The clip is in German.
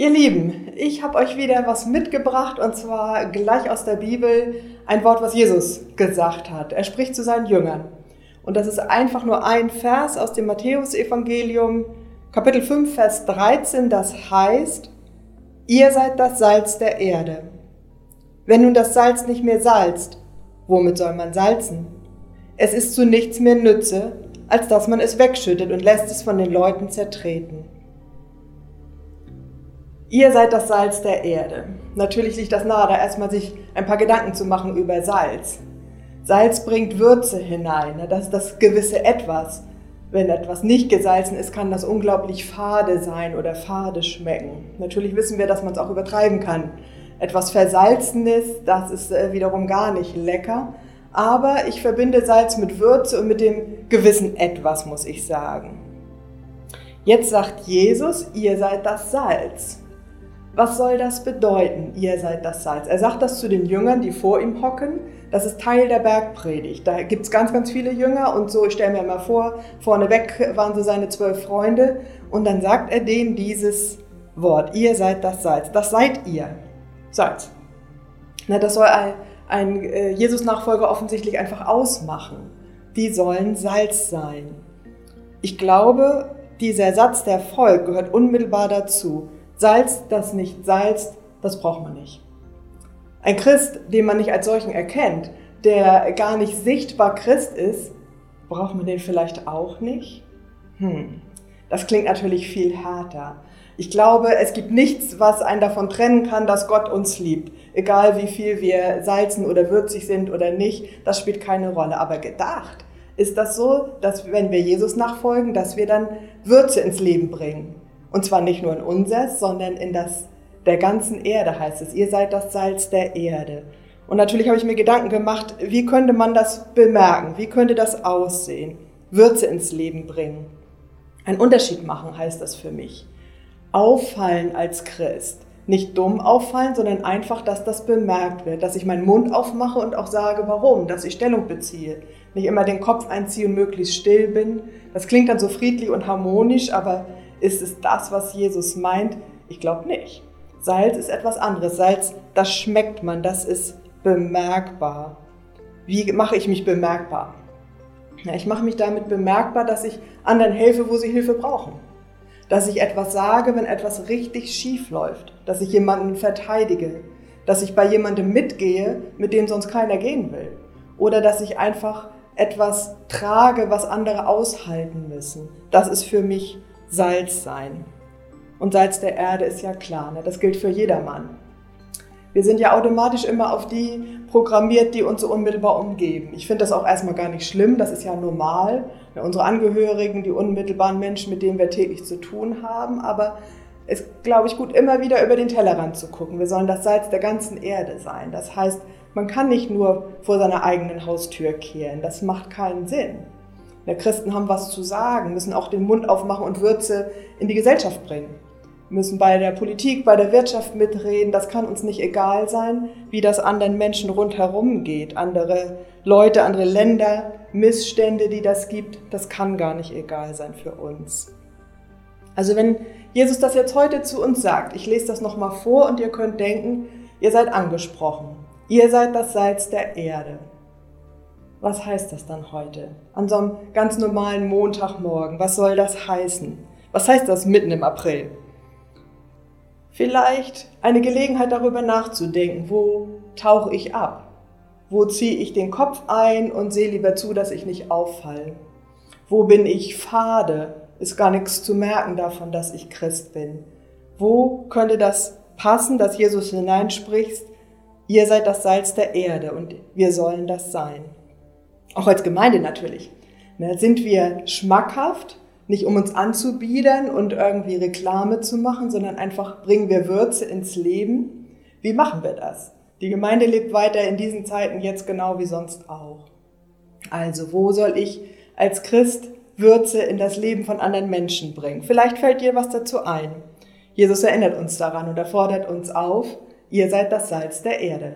Ihr Lieben, ich habe euch wieder was mitgebracht und zwar gleich aus der Bibel ein Wort, was Jesus gesagt hat. Er spricht zu seinen Jüngern. Und das ist einfach nur ein Vers aus dem Matthäusevangelium, Kapitel 5, Vers 13, das heißt, ihr seid das Salz der Erde. Wenn nun das Salz nicht mehr salzt, womit soll man salzen? Es ist zu nichts mehr Nütze, als dass man es wegschüttet und lässt es von den Leuten zertreten. Ihr seid das Salz der Erde. Natürlich liegt das nahe, da erstmal sich ein paar Gedanken zu machen über Salz. Salz bringt Würze hinein, ne? das ist das gewisse Etwas. Wenn etwas nicht gesalzen ist, kann das unglaublich fade sein oder fade schmecken. Natürlich wissen wir, dass man es auch übertreiben kann. Etwas Versalzenes, das ist äh, wiederum gar nicht lecker. Aber ich verbinde Salz mit Würze und mit dem gewissen Etwas, muss ich sagen. Jetzt sagt Jesus, ihr seid das Salz. Was soll das bedeuten? Ihr seid das Salz. Er sagt das zu den Jüngern, die vor ihm hocken. Das ist Teil der Bergpredigt. Da gibt es ganz, ganz viele Jünger und so, ich stelle mir mal vor, vorneweg waren so seine zwölf Freunde und dann sagt er denen dieses Wort. Ihr seid das Salz. Das seid ihr. Salz. Na, das soll ein, ein äh, Jesus-Nachfolger offensichtlich einfach ausmachen. Die sollen Salz sein. Ich glaube, dieser Satz, der folgt, gehört unmittelbar dazu. Salz, das nicht salzt, das braucht man nicht. Ein Christ, den man nicht als solchen erkennt, der gar nicht sichtbar Christ ist, braucht man den vielleicht auch nicht? Hm, das klingt natürlich viel härter. Ich glaube, es gibt nichts, was einen davon trennen kann, dass Gott uns liebt. Egal wie viel wir salzen oder würzig sind oder nicht, das spielt keine Rolle. Aber gedacht ist das so, dass wenn wir Jesus nachfolgen, dass wir dann Würze ins Leben bringen. Und zwar nicht nur in unseres, sondern in das der ganzen Erde heißt es. Ihr seid das Salz der Erde. Und natürlich habe ich mir Gedanken gemacht, wie könnte man das bemerken? Wie könnte das aussehen? Würze ins Leben bringen. Einen Unterschied machen heißt das für mich. Auffallen als Christ. Nicht dumm auffallen, sondern einfach, dass das bemerkt wird, dass ich meinen Mund aufmache und auch sage, warum, dass ich Stellung beziehe. Nicht immer den Kopf einziehe und möglichst still bin. Das klingt dann so friedlich und harmonisch, aber ist es das, was Jesus meint? Ich glaube nicht. Salz ist etwas anderes. Salz, das schmeckt man, das ist bemerkbar. Wie mache ich mich bemerkbar? Ja, ich mache mich damit bemerkbar, dass ich anderen helfe, wo sie Hilfe brauchen. Dass ich etwas sage, wenn etwas richtig schief läuft. Dass ich jemanden verteidige. Dass ich bei jemandem mitgehe, mit dem sonst keiner gehen will. Oder dass ich einfach etwas trage, was andere aushalten müssen. Das ist für mich Salz sein. Und Salz der Erde ist ja klar, ne? das gilt für jedermann. Wir sind ja automatisch immer auf die programmiert, die uns so unmittelbar umgeben. Ich finde das auch erstmal gar nicht schlimm, das ist ja normal. Ne? Unsere Angehörigen, die unmittelbaren Menschen, mit denen wir täglich zu tun haben. Aber es ist, glaube ich, gut, immer wieder über den Tellerrand zu gucken. Wir sollen das Salz der ganzen Erde sein. Das heißt, man kann nicht nur vor seiner eigenen Haustür kehren. Das macht keinen Sinn. Wir Christen haben was zu sagen, müssen auch den Mund aufmachen und Würze in die Gesellschaft bringen. Wir müssen bei der Politik, bei der Wirtschaft mitreden. Das kann uns nicht egal sein, wie das anderen Menschen rundherum geht. Andere Leute, andere Länder, Missstände, die das gibt, das kann gar nicht egal sein für uns. Also wenn Jesus das jetzt heute zu uns sagt, ich lese das nochmal vor und ihr könnt denken, ihr seid angesprochen. Ihr seid das Salz der Erde was heißt das dann heute? An so einem ganz normalen Montagmorgen, was soll das heißen? Was heißt das mitten im April? Vielleicht eine Gelegenheit darüber nachzudenken, wo tauche ich ab? Wo ziehe ich den Kopf ein und sehe lieber zu, dass ich nicht auffalle? Wo bin ich fade? Ist gar nichts zu merken davon, dass ich Christ bin. Wo könnte das passen, dass Jesus hineinspricht, ihr seid das Salz der Erde und wir sollen das sein? Auch als Gemeinde natürlich. Ne, sind wir schmackhaft, nicht um uns anzubiedern und irgendwie Reklame zu machen, sondern einfach bringen wir Würze ins Leben. Wie machen wir das? Die Gemeinde lebt weiter in diesen Zeiten jetzt genau wie sonst auch. Also, wo soll ich als Christ Würze in das Leben von anderen Menschen bringen? Vielleicht fällt dir was dazu ein. Jesus erinnert uns daran und er fordert uns auf, ihr seid das Salz der Erde.